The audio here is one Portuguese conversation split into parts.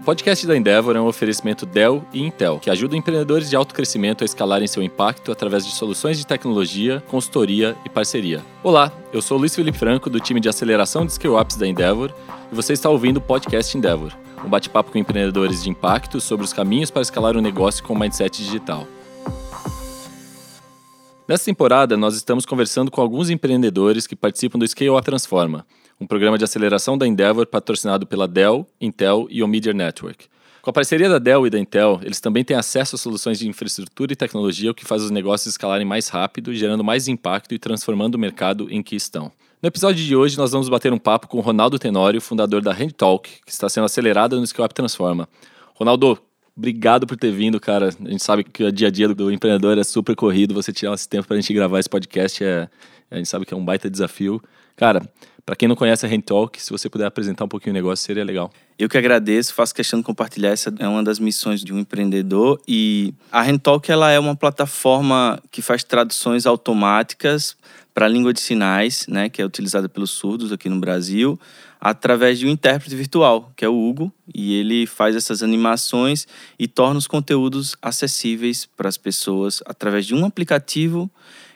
O podcast da Endeavor é um oferecimento Dell e Intel, que ajuda empreendedores de alto crescimento a escalarem seu impacto através de soluções de tecnologia, consultoria e parceria. Olá, eu sou Luiz Felipe Franco, do time de aceleração de Skill Ups da Endeavor, e você está ouvindo o podcast Endeavor, um bate-papo com empreendedores de impacto sobre os caminhos para escalar um negócio com mindset digital. Nessa temporada, nós estamos conversando com alguns empreendedores que participam do Scale Up Transforma, um programa de aceleração da Endeavor patrocinado pela Dell, Intel e o Media Network. Com a parceria da Dell e da Intel, eles também têm acesso a soluções de infraestrutura e tecnologia, o que faz os negócios escalarem mais rápido, gerando mais impacto e transformando o mercado em que estão. No episódio de hoje, nós vamos bater um papo com Ronaldo Tenório, fundador da HandTalk, que está sendo acelerada no Scale Up Transforma. Ronaldo, Obrigado por ter vindo, cara. A gente sabe que o dia a dia do empreendedor é super corrido. Você tirar esse tempo para a gente gravar esse podcast é. A gente sabe que é um baita desafio. Cara, para quem não conhece a Hand Talk, se você puder apresentar um pouquinho o negócio, seria legal. Eu que agradeço, faço questão de compartilhar. Essa é uma das missões de um empreendedor. E a Hand Talk ela é uma plataforma que faz traduções automáticas para a língua de sinais, né, que é utilizada pelos surdos aqui no Brasil através de um intérprete virtual, que é o Hugo, e ele faz essas animações e torna os conteúdos acessíveis para as pessoas através de um aplicativo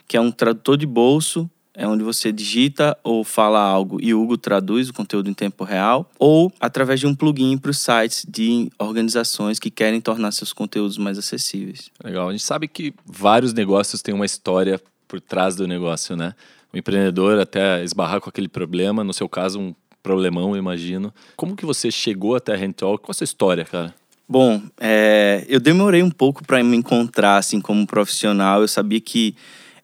que é um tradutor de bolso, é onde você digita ou fala algo e o Hugo traduz o conteúdo em tempo real, ou através de um plugin para os sites de organizações que querem tornar seus conteúdos mais acessíveis. Legal. A gente sabe que vários negócios têm uma história por trás do negócio, né? O empreendedor até esbarrar com aquele problema, no seu caso, um problemão, imagino. Como que você chegou até a Rental? Qual a sua história, cara? Bom, é, eu demorei um pouco para me encontrar assim como profissional. Eu sabia que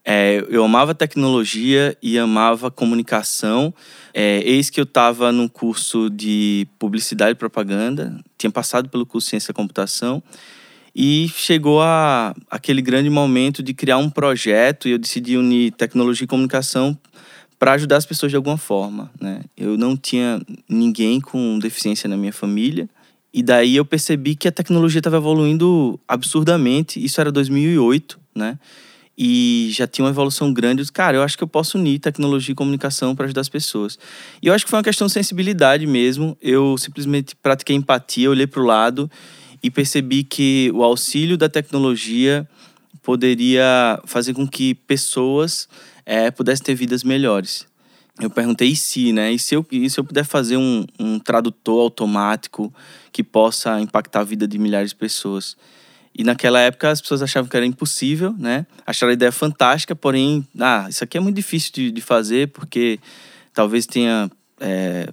é, eu amava tecnologia e amava comunicação. É, eis que eu estava num curso de publicidade e propaganda, tinha passado pelo curso de ciência da computação e chegou a aquele grande momento de criar um projeto e eu decidi unir tecnologia e comunicação para ajudar as pessoas de alguma forma, né? Eu não tinha ninguém com deficiência na minha família. E daí eu percebi que a tecnologia estava evoluindo absurdamente. Isso era 2008, né? E já tinha uma evolução grande. Cara, eu acho que eu posso unir tecnologia e comunicação para ajudar as pessoas. E eu acho que foi uma questão de sensibilidade mesmo. Eu simplesmente pratiquei empatia, olhei para o lado e percebi que o auxílio da tecnologia poderia fazer com que pessoas é, pudesse ter vidas melhores. Eu perguntei e se, né? E se eu, e se eu puder fazer um, um tradutor automático que possa impactar a vida de milhares de pessoas? E naquela época as pessoas achavam que era impossível, né? Acharam a ideia fantástica, porém, ah, isso aqui é muito difícil de, de fazer porque talvez tenha é,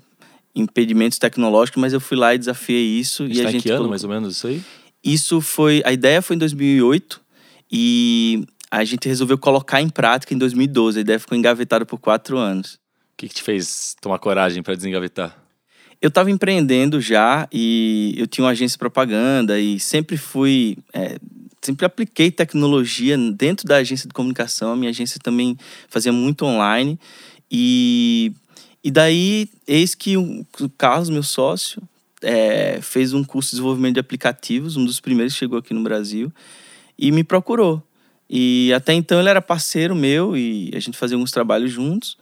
impedimentos tecnológicos, mas eu fui lá e desafiei isso. A gente e tá a gente que ano, colocou... mais ou menos, isso aí? Isso foi. A ideia foi em 2008 e a gente resolveu colocar em prática em 2012. A ideia ficou engavetada por quatro anos. O que, que te fez tomar coragem para desengavetar? Eu estava empreendendo já e eu tinha uma agência de propaganda e sempre fui. É, sempre apliquei tecnologia dentro da agência de comunicação. A minha agência também fazia muito online. E, e daí, eis que o Carlos, meu sócio, é, fez um curso de desenvolvimento de aplicativos, um dos primeiros que chegou aqui no Brasil, e me procurou. E até então ele era parceiro meu e a gente fazia alguns trabalhos juntos.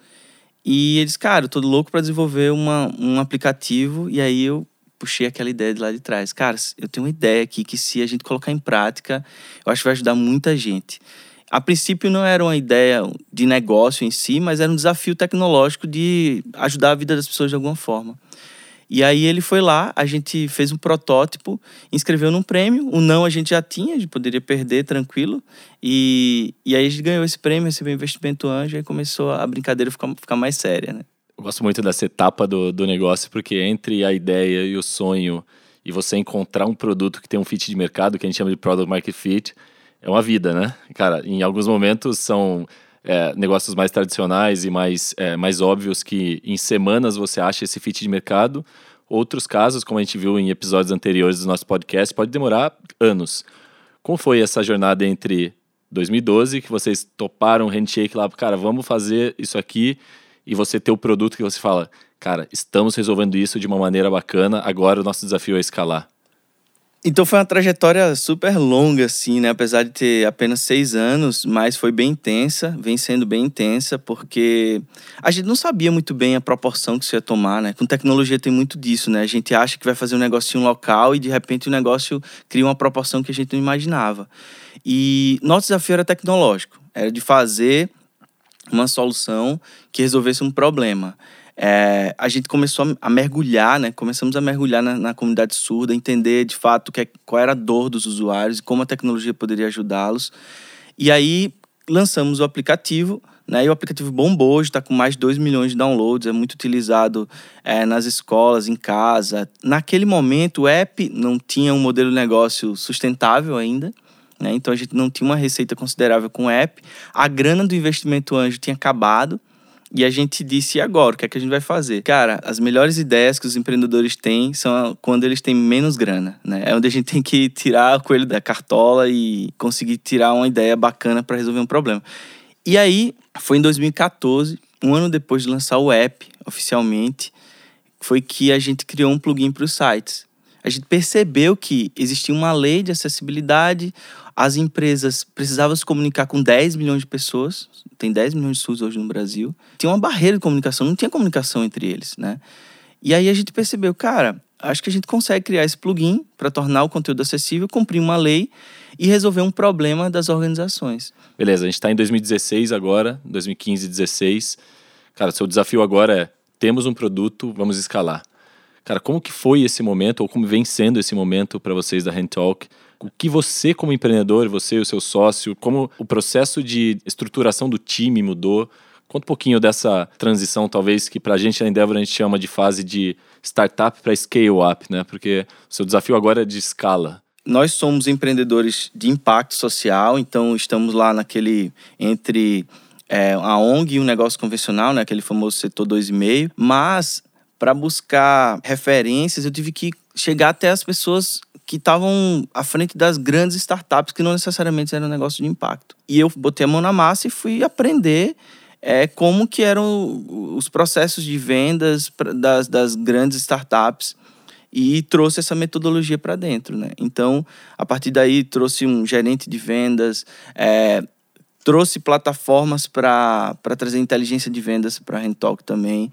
E eles, cara, eu tô louco para desenvolver uma, um aplicativo. E aí eu puxei aquela ideia de lá de trás. Cara, eu tenho uma ideia aqui que se a gente colocar em prática, eu acho que vai ajudar muita gente. A princípio não era uma ideia de negócio em si, mas era um desafio tecnológico de ajudar a vida das pessoas de alguma forma. E aí ele foi lá, a gente fez um protótipo, inscreveu num prêmio. O não a gente já tinha, a gente poderia perder tranquilo. E, e aí a gente ganhou esse prêmio, recebeu investimento anjo, e começou a brincadeira ficar, ficar mais séria, né? Eu gosto muito dessa etapa do, do negócio, porque entre a ideia e o sonho e você encontrar um produto que tem um fit de mercado, que a gente chama de product market fit, é uma vida, né? Cara, em alguns momentos são é, negócios mais tradicionais e mais, é, mais óbvios que em semanas você acha esse fit de mercado. Outros casos, como a gente viu em episódios anteriores do nosso podcast, pode demorar anos. Como foi essa jornada entre 2012, que vocês toparam o handshake lá, cara, vamos fazer isso aqui, e você ter o produto que você fala, cara, estamos resolvendo isso de uma maneira bacana, agora o nosso desafio é escalar? Então foi uma trajetória super longa, assim, né? Apesar de ter apenas seis anos, mas foi bem intensa, vem sendo bem intensa, porque a gente não sabia muito bem a proporção que isso ia tomar, né? Com tecnologia tem muito disso, né? A gente acha que vai fazer um negocinho local e de repente o negócio cria uma proporção que a gente não imaginava. E nosso desafio era tecnológico, era de fazer uma solução que resolvesse um problema é, a gente começou a, mergulhar, né? Começamos a mergulhar na, na comunidade surda, entender de fato que, é, qual era a dor dos usuários e como a tecnologia poderia ajudá-los. E aí lançamos o aplicativo, né? E o aplicativo bombou, hoje está com mais de 2 milhões de downloads, é muito utilizado é, nas escolas, em casa. Naquele momento, o app não tinha um modelo de negócio sustentável ainda. Né? Então a gente não tinha uma receita considerável com o app. A grana do investimento anjo tinha acabado. E a gente disse, e agora? O que é que a gente vai fazer? Cara, as melhores ideias que os empreendedores têm são quando eles têm menos grana, né? É onde a gente tem que tirar o coelho da cartola e conseguir tirar uma ideia bacana para resolver um problema. E aí, foi em 2014, um ano depois de lançar o app oficialmente, foi que a gente criou um plugin para os sites. A gente percebeu que existia uma lei de acessibilidade, as empresas precisavam se comunicar com 10 milhões de pessoas, tem 10 milhões de SUS hoje no Brasil. Tinha uma barreira de comunicação, não tinha comunicação entre eles, né? E aí a gente percebeu, cara, acho que a gente consegue criar esse plugin para tornar o conteúdo acessível, cumprir uma lei e resolver um problema das organizações. Beleza, a gente está em 2016 agora, 2015, 2016. Cara, seu desafio agora é: temos um produto, vamos escalar. Cara, como que foi esse momento, ou como vem sendo esse momento para vocês da Hand Talk? O que você, como empreendedor, você e o seu sócio, como o processo de estruturação do time mudou. Conta um pouquinho dessa transição, talvez, que para a gente na Endeavor a gente chama de fase de startup para scale up, né? Porque o seu desafio agora é de escala. Nós somos empreendedores de impacto social, então estamos lá naquele entre é, a ONG e um negócio convencional, né? Aquele famoso setor 2,5. Mas para buscar referências, eu tive que chegar até as pessoas que estavam à frente das grandes startups que não necessariamente eram um negócio de impacto. E eu botei a mão na massa e fui aprender é, como que eram os processos de vendas das, das grandes startups e trouxe essa metodologia para dentro, né? Então, a partir daí, trouxe um gerente de vendas, é, trouxe plataformas para trazer inteligência de vendas para a Rentalk também.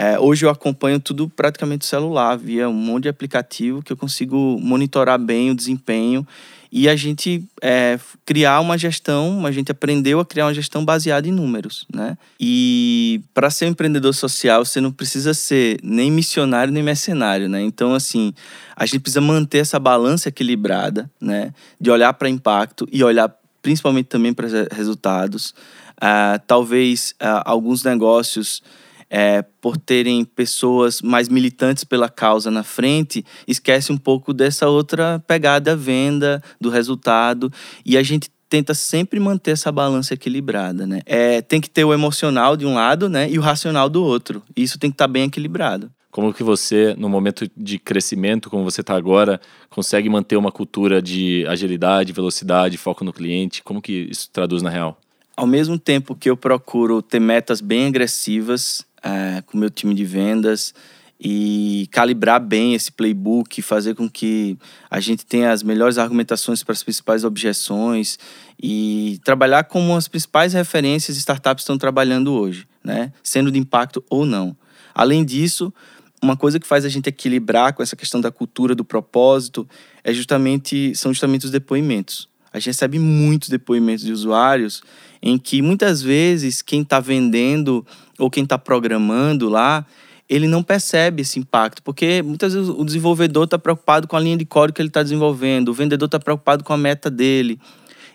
É, hoje eu acompanho tudo praticamente celular, via um monte de aplicativo que eu consigo monitorar bem o desempenho e a gente é, criar uma gestão, a gente aprendeu a criar uma gestão baseada em números, né? E para ser um empreendedor social, você não precisa ser nem missionário nem mercenário, né? Então, assim, a gente precisa manter essa balança equilibrada, né? De olhar para impacto e olhar principalmente também para resultados. Uh, talvez uh, alguns negócios é, por terem pessoas mais militantes pela causa na frente, esquece um pouco dessa outra pegada venda, do resultado. E a gente tenta sempre manter essa balança equilibrada, né? É, tem que ter o emocional de um lado, né? E o racional do outro. Isso tem que estar tá bem equilibrado. Como que você, no momento de crescimento, como você está agora, consegue manter uma cultura de agilidade, velocidade, foco no cliente? Como que isso traduz na real? Ao mesmo tempo que eu procuro ter metas bem agressivas, é, com meu time de vendas e calibrar bem esse playbook, fazer com que a gente tenha as melhores argumentações para as principais objeções e trabalhar como as principais referências startups estão trabalhando hoje, né? Sendo de impacto ou não. Além disso, uma coisa que faz a gente equilibrar com essa questão da cultura, do propósito, é justamente são justamente os depoimentos. A gente recebe muitos depoimentos de usuários em que muitas vezes quem está vendendo ou quem está programando lá, ele não percebe esse impacto, porque muitas vezes o desenvolvedor está preocupado com a linha de código que ele está desenvolvendo, o vendedor está preocupado com a meta dele.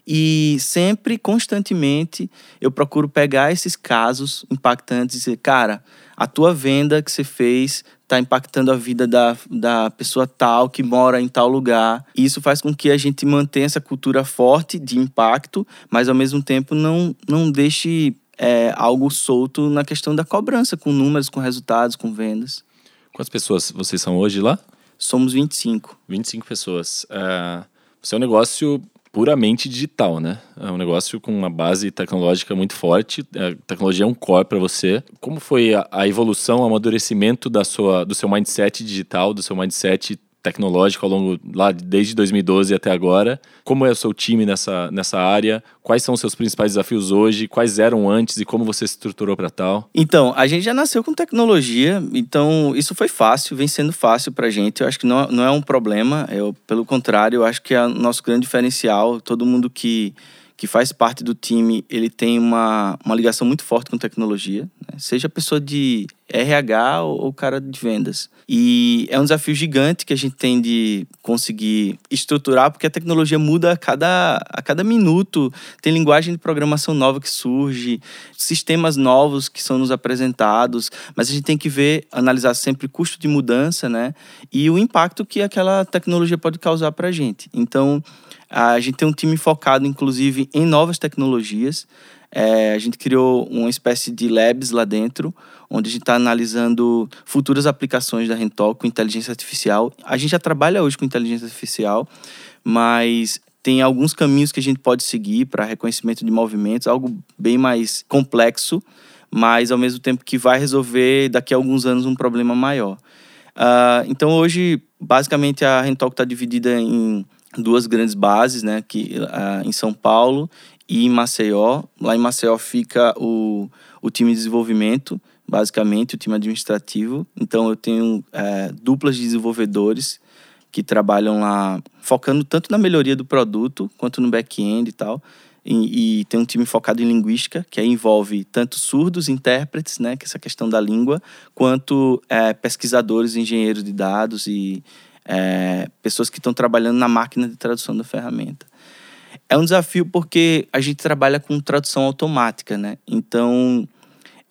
E sempre, constantemente, eu procuro pegar esses casos impactantes e dizer, cara, a tua venda que você fez está impactando a vida da, da pessoa tal que mora em tal lugar. E isso faz com que a gente mantenha essa cultura forte de impacto, mas ao mesmo tempo não, não deixe é, algo solto na questão da cobrança, com números, com resultados, com vendas. Quantas pessoas vocês são hoje lá? Somos 25. 25 pessoas. Uh, um negócio puramente digital, né? É um negócio com uma base tecnológica muito forte. A é, tecnologia é um core para você. Como foi a, a, evolução, o amadurecimento da sua, do seu mindset digital, do seu mindset tecnológico ao longo lá desde 2012 até agora. Como é o seu time nessa, nessa área? Quais são os seus principais desafios hoje? Quais eram antes e como você se estruturou para tal? Então, a gente já nasceu com tecnologia, então isso foi fácil, vem sendo fácil para a gente. Eu acho que não, não é um problema, eu, pelo contrário, eu acho que é o nosso grande diferencial. Todo mundo que que faz parte do time, ele tem uma, uma ligação muito forte com tecnologia, né? seja pessoa de RH ou, ou cara de vendas. E é um desafio gigante que a gente tem de conseguir estruturar, porque a tecnologia muda a cada, a cada minuto. Tem linguagem de programação nova que surge, sistemas novos que são nos apresentados, mas a gente tem que ver, analisar sempre custo de mudança, né? E o impacto que aquela tecnologia pode causar para a gente. Então, a gente tem um time focado, inclusive, em novas tecnologias. É, a gente criou uma espécie de labs lá dentro, onde a gente está analisando futuras aplicações da Rental com inteligência artificial. A gente já trabalha hoje com inteligência artificial, mas tem alguns caminhos que a gente pode seguir para reconhecimento de movimentos, algo bem mais complexo, mas ao mesmo tempo que vai resolver daqui a alguns anos um problema maior. Uh, então hoje, basicamente, a Rentalk está dividida em duas grandes bases, né, que, uh, em São Paulo e em Maceió. Lá em Maceió fica o, o time de desenvolvimento, basicamente, o time administrativo. Então, eu tenho uh, duplas de desenvolvedores que trabalham lá, focando tanto na melhoria do produto quanto no back-end e tal. E, e, tem um time focado em linguística, que envolve tanto surdos, intérpretes, né, que é essa questão da língua, quanto é, pesquisadores, engenheiros de dados e é, pessoas que estão trabalhando na máquina de tradução da ferramenta. É um desafio porque a gente trabalha com tradução automática, né? Então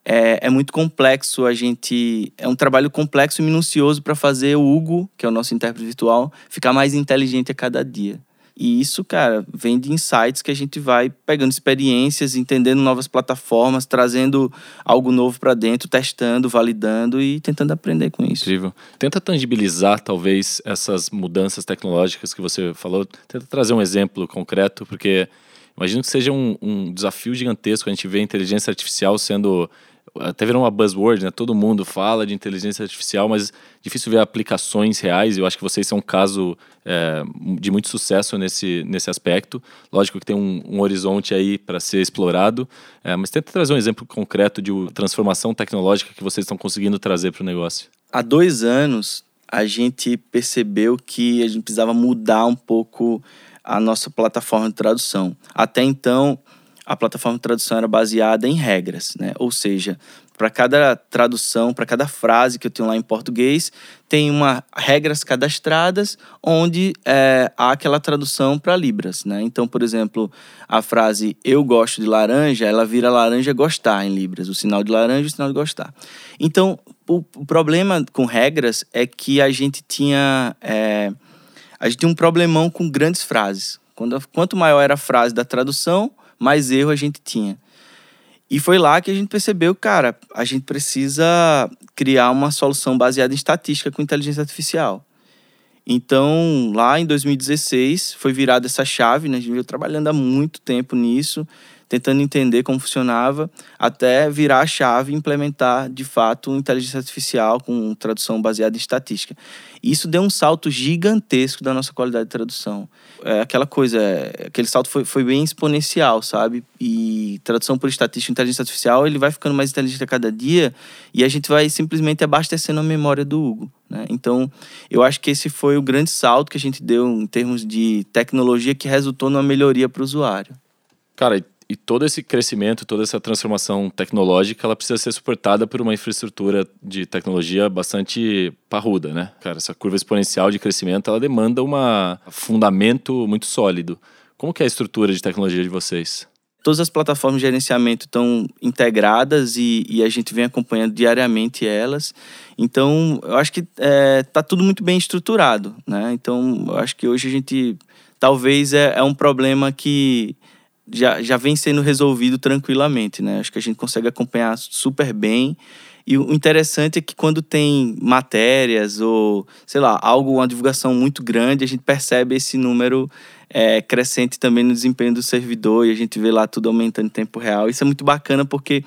é, é muito complexo a gente. É um trabalho complexo e minucioso para fazer o Hugo, que é o nosso intérprete virtual, ficar mais inteligente a cada dia. E isso, cara, vem de insights que a gente vai pegando experiências, entendendo novas plataformas, trazendo algo novo para dentro, testando, validando e tentando aprender com isso. Incrível. Tenta tangibilizar, talvez, essas mudanças tecnológicas que você falou. Tenta trazer um exemplo concreto, porque imagino que seja um, um desafio gigantesco a gente ver a inteligência artificial sendo até virou uma buzzword, né? Todo mundo fala de inteligência artificial, mas difícil ver aplicações reais. Eu acho que vocês são um caso é, de muito sucesso nesse, nesse aspecto. Lógico que tem um, um horizonte aí para ser explorado, é, mas tenta trazer um exemplo concreto de transformação tecnológica que vocês estão conseguindo trazer para o negócio. Há dois anos, a gente percebeu que a gente precisava mudar um pouco a nossa plataforma de tradução. Até então, a plataforma de tradução era baseada em regras, né? Ou seja, para cada tradução, para cada frase que eu tenho lá em português, tem uma regras cadastradas onde é, há aquela tradução para libras, né? Então, por exemplo, a frase "eu gosto de laranja", ela vira laranja gostar em libras, o sinal de laranja o sinal de gostar. Então, o, o problema com regras é que a gente tinha é, a gente tinha um problemão com grandes frases. Quando, quanto maior era a frase da tradução, mais erro a gente tinha. E foi lá que a gente percebeu, cara, a gente precisa criar uma solução baseada em estatística com inteligência artificial. Então, lá em 2016, foi virada essa chave, né? A gente veio trabalhando há muito tempo nisso tentando entender como funcionava, até virar a chave e implementar, de fato, inteligência artificial com tradução baseada em estatística. Isso deu um salto gigantesco da nossa qualidade de tradução. É aquela coisa, é, aquele salto foi, foi bem exponencial, sabe? E tradução por estatística, inteligência artificial, ele vai ficando mais inteligente a cada dia e a gente vai simplesmente abastecendo a memória do Hugo. Né? Então, eu acho que esse foi o grande salto que a gente deu em termos de tecnologia que resultou numa melhoria para o usuário. Cara, e todo esse crescimento, toda essa transformação tecnológica, ela precisa ser suportada por uma infraestrutura de tecnologia bastante parruda, né? Cara, essa curva exponencial de crescimento, ela demanda um fundamento muito sólido. Como que é a estrutura de tecnologia de vocês? Todas as plataformas de gerenciamento estão integradas e, e a gente vem acompanhando diariamente elas. Então, eu acho que está é, tá tudo muito bem estruturado, né? Então, eu acho que hoje a gente talvez é, é um problema que já, já vem sendo resolvido tranquilamente, né? Acho que a gente consegue acompanhar super bem. E o interessante é que quando tem matérias ou, sei lá, algo, uma divulgação muito grande, a gente percebe esse número é, crescente também no desempenho do servidor e a gente vê lá tudo aumentando em tempo real. Isso é muito bacana porque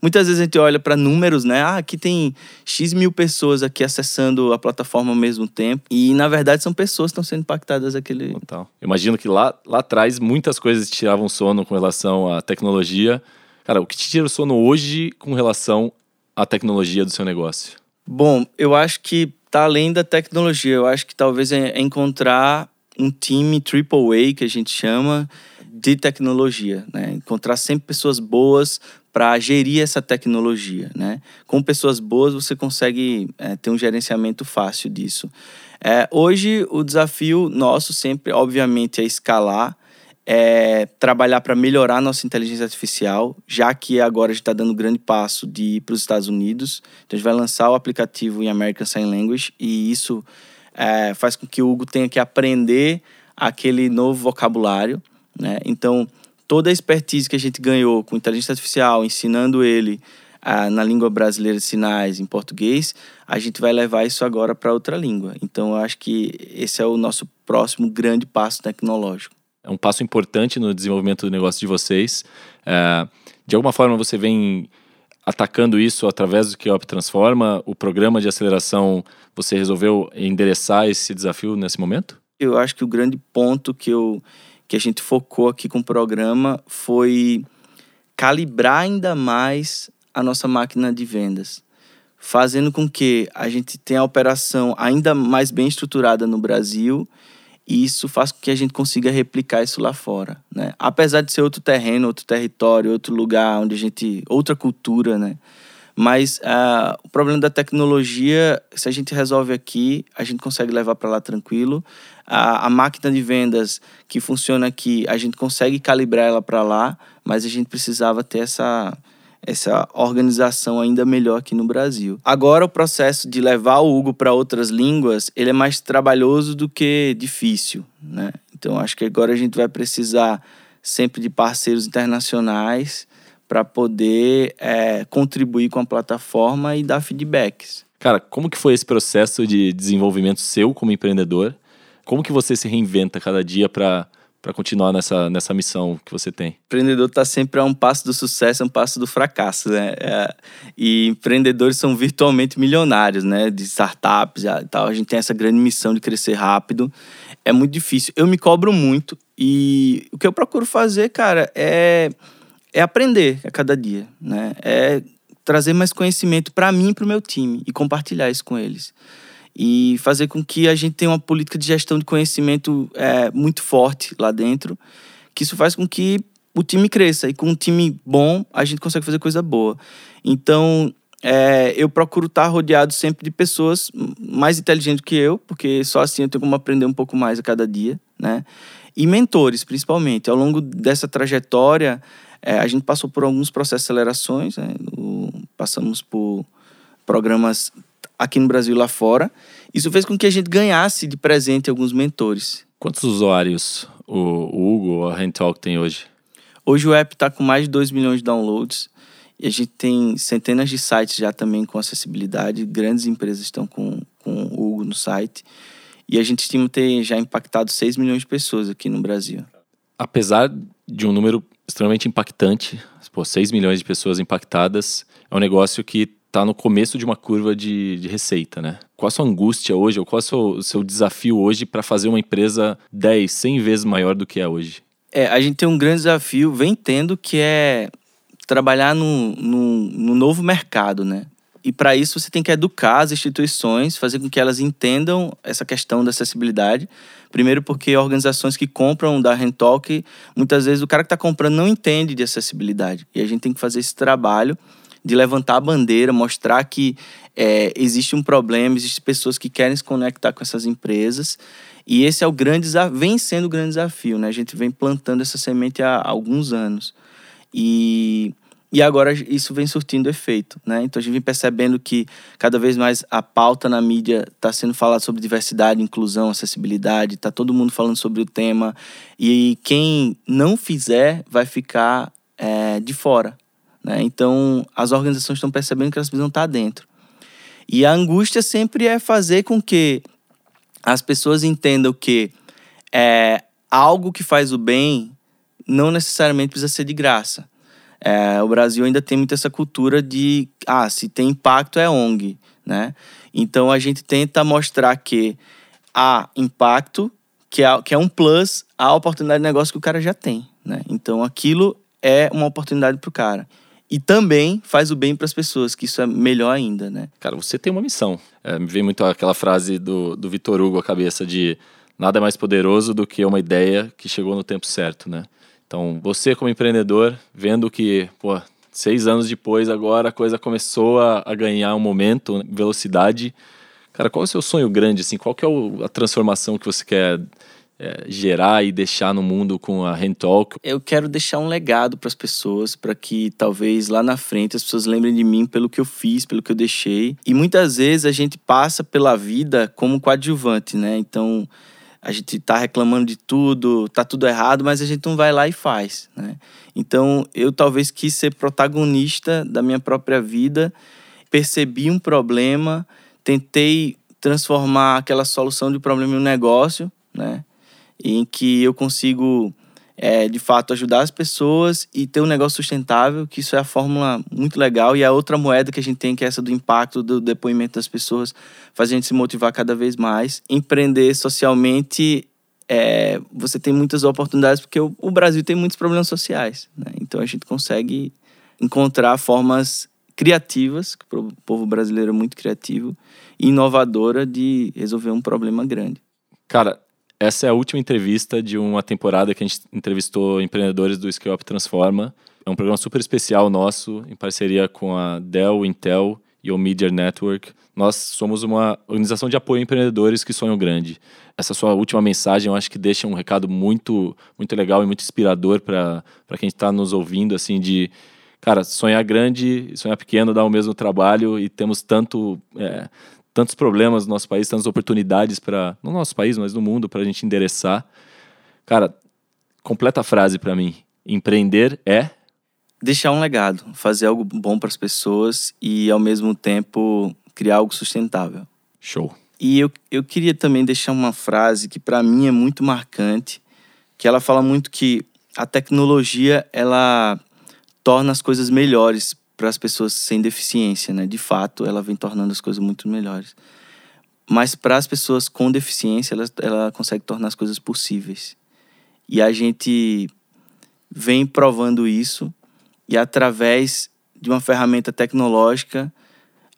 muitas vezes a gente olha para números, né? Ah, aqui tem X mil pessoas aqui acessando a plataforma ao mesmo tempo. E, na verdade, são pessoas que estão sendo impactadas aquele. Total. Imagino que lá, lá atrás muitas coisas tiravam sono com relação à tecnologia. Cara, o que te tira o sono hoje com relação à tecnologia do seu negócio? Bom, eu acho que tá além da tecnologia. Eu acho que talvez é encontrar um time AAA, que a gente chama, de tecnologia, né? Encontrar sempre pessoas boas para gerir essa tecnologia, né? Com pessoas boas você consegue é, ter um gerenciamento fácil disso. É, hoje o desafio nosso sempre, obviamente, é escalar, é trabalhar para melhorar nossa inteligência artificial, já que agora a gente está dando um grande passo de ir para os Estados Unidos. Então a gente vai lançar o aplicativo em American Sign Language e isso é, faz com que o Hugo tenha que aprender aquele novo vocabulário. Né? Então, toda a expertise que a gente ganhou com inteligência artificial, ensinando ele ah, na língua brasileira de sinais, em português, a gente vai levar isso agora para outra língua. Então, eu acho que esse é o nosso próximo grande passo tecnológico. É um passo importante no desenvolvimento do negócio de vocês. É, de alguma forma, você vem atacando isso através do a Transforma, o programa de aceleração, você resolveu endereçar esse desafio nesse momento? Eu acho que o grande ponto que, eu, que a gente focou aqui com o programa foi calibrar ainda mais a nossa máquina de vendas, fazendo com que a gente tenha a operação ainda mais bem estruturada no Brasil e isso faz com que a gente consiga replicar isso lá fora, né? Apesar de ser outro terreno, outro território, outro lugar onde a gente outra cultura, né? Mas uh, o problema da tecnologia, se a gente resolve aqui, a gente consegue levar para lá tranquilo. A, a, máquina de vendas que funciona aqui, a gente consegue calibrar ela para lá, mas a gente precisava ter essa essa organização ainda melhor aqui no Brasil. Agora o processo de levar o Hugo para outras línguas, ele é mais trabalhoso do que difícil, né? Então acho que agora a gente vai precisar sempre de parceiros internacionais para poder é, contribuir com a plataforma e dar feedbacks. Cara, como que foi esse processo de desenvolvimento seu como empreendedor? Como que você se reinventa cada dia para para continuar nessa, nessa missão que você tem? Empreendedor está sempre a um passo do sucesso, a um passo do fracasso, né? É, e empreendedores são virtualmente milionários, né? De startups e tal. A gente tem essa grande missão de crescer rápido. É muito difícil. Eu me cobro muito e o que eu procuro fazer, cara, é, é aprender a cada dia, né? É trazer mais conhecimento para mim e para o meu time e compartilhar isso com eles e fazer com que a gente tenha uma política de gestão de conhecimento é, muito forte lá dentro, que isso faz com que o time cresça e com um time bom a gente consegue fazer coisa boa. Então é, eu procuro estar rodeado sempre de pessoas mais inteligentes que eu, porque só assim eu tenho como aprender um pouco mais a cada dia, né? E mentores, principalmente. Ao longo dessa trajetória, é, a gente passou por alguns processos de acelerações, né? o, passamos por programas aqui no Brasil e lá fora. Isso fez com que a gente ganhasse de presente alguns mentores. Quantos usuários o, o Hugo ou a Handtalk tem hoje? Hoje o app está com mais de 2 milhões de downloads. E a gente tem centenas de sites já também com acessibilidade. Grandes empresas estão com, com o Hugo no site. E a gente estima ter já impactado 6 milhões de pessoas aqui no Brasil. Apesar de um número extremamente impactante, pô, 6 milhões de pessoas impactadas, é um negócio que está no começo de uma curva de, de, receita, né? Qual a sua angústia hoje, ou qual é o seu, seu desafio hoje para fazer uma empresa 10, 100 vezes maior do que é hoje? É, a gente tem um grande desafio, vem tendo, que é trabalhar no, no novo mercado, né? E para isso você tem que educar as instituições, fazer com que elas entendam essa questão da acessibilidade. Primeiro porque organizações que compram da Rentalk, muitas vezes o cara que está comprando não entende de acessibilidade. E a gente tem que fazer esse trabalho de levantar a bandeira, mostrar que é, existe um problema, existem pessoas que querem se conectar com essas empresas. E esse é o grande vem sendo o grande desafio, né? A gente vem plantando essa semente há, há alguns anos. E, e agora isso vem surtindo efeito, né? Então a gente vem percebendo que cada vez mais a pauta na mídia está sendo falada sobre diversidade, inclusão, acessibilidade, está todo mundo falando sobre o tema. E quem não fizer vai ficar é, de fora, né? Então, as organizações estão percebendo que elas precisam estar dentro. E a angústia sempre é fazer com que as pessoas entendam que é, algo que faz o bem não necessariamente precisa ser de graça. É, o Brasil ainda tem muito essa cultura de, ah, se tem impacto é ONG, né? Então a gente tenta mostrar que há impacto, que é, que é um plus à oportunidade de negócio que o cara já tem, né? Então aquilo é uma oportunidade para o cara. E também faz o bem para as pessoas, que isso é melhor ainda, né? Cara, você tem uma missão. É, me vem muito aquela frase do, do Vitor Hugo à cabeça de nada é mais poderoso do que uma ideia que chegou no tempo certo, né? Então, você como empreendedor, vendo que, pô, seis anos depois, agora a coisa começou a, a ganhar um momento, velocidade. Cara, qual é o seu sonho grande, assim? Qual que é o, a transformação que você quer é, gerar e deixar no mundo com a Hand Talk? Eu quero deixar um legado para as pessoas, para que talvez lá na frente as pessoas lembrem de mim pelo que eu fiz, pelo que eu deixei. E muitas vezes a gente passa pela vida como coadjuvante, né? Então a gente tá reclamando de tudo, tá tudo errado, mas a gente não vai lá e faz, né? Então, eu talvez quis ser protagonista da minha própria vida, percebi um problema, tentei transformar aquela solução de problema em um negócio, né? Em que eu consigo é, de fato ajudar as pessoas e ter um negócio sustentável, que isso é a fórmula muito legal. E a outra moeda que a gente tem, que é essa do impacto do depoimento das pessoas, faz a gente se motivar cada vez mais. Empreender socialmente, é, você tem muitas oportunidades, porque o, o Brasil tem muitos problemas sociais. Né? Então a gente consegue encontrar formas criativas, que o povo brasileiro é muito criativo, e inovadora de resolver um problema grande. Cara, essa é a última entrevista de uma temporada que a gente entrevistou empreendedores do Scale Up Transforma. É um programa super especial nosso, em parceria com a Dell, Intel e o Media Network. Nós somos uma organização de apoio a empreendedores que sonham grande. Essa sua última mensagem, eu acho que deixa um recado muito, muito legal e muito inspirador para quem está nos ouvindo, assim, de cara, sonhar grande e sonhar pequeno dá o mesmo trabalho e temos tanto é, tantos problemas no nosso país, tantas oportunidades para no nosso país, mas no mundo para a gente endereçar. Cara, completa a frase para mim. Empreender é deixar um legado, fazer algo bom para as pessoas e ao mesmo tempo criar algo sustentável. Show. E eu, eu queria também deixar uma frase que para mim é muito marcante, que ela fala muito que a tecnologia ela torna as coisas melhores para as pessoas sem deficiência, né? De fato, ela vem tornando as coisas muito melhores. Mas para as pessoas com deficiência, ela, ela consegue tornar as coisas possíveis. E a gente vem provando isso e através de uma ferramenta tecnológica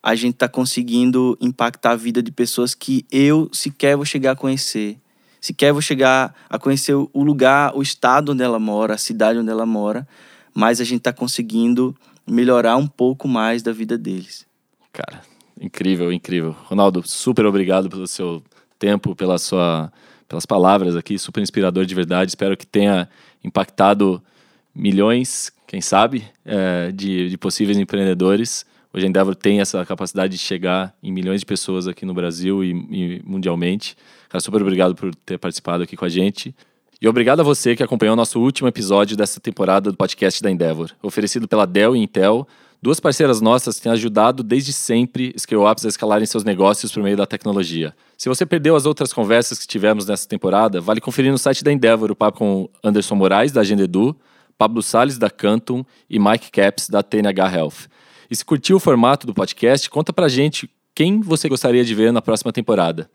a gente está conseguindo impactar a vida de pessoas que eu sequer vou chegar a conhecer. Sequer vou chegar a conhecer o lugar, o estado onde ela mora, a cidade onde ela mora, mas a gente está conseguindo melhorar um pouco mais da vida deles. Cara, incrível, incrível. Ronaldo, super obrigado pelo seu tempo, pela sua, pelas palavras aqui, super inspirador de verdade. Espero que tenha impactado milhões, quem sabe, é, de, de possíveis empreendedores. Hoje a Endeavor tem essa capacidade de chegar em milhões de pessoas aqui no Brasil e, e mundialmente. Cara, super obrigado por ter participado aqui com a gente. E obrigado a você que acompanhou nosso último episódio dessa temporada do podcast da Endeavor, oferecido pela Dell e Intel, duas parceiras nossas que têm ajudado desde sempre scale-ups a escalarem seus negócios por meio da tecnologia. Se você perdeu as outras conversas que tivemos nessa temporada, vale conferir no site da Endeavor o papo com Anderson Moraes, da Agenda Edu, Pablo Sales da Canton e Mike Caps, da TNH Health. E se curtiu o formato do podcast, conta pra gente quem você gostaria de ver na próxima temporada.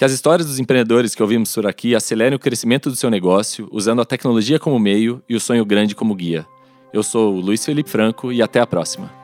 Que as histórias dos empreendedores que ouvimos por aqui acelerem o crescimento do seu negócio usando a tecnologia como meio e o sonho grande como guia. Eu sou o Luiz Felipe Franco e até a próxima.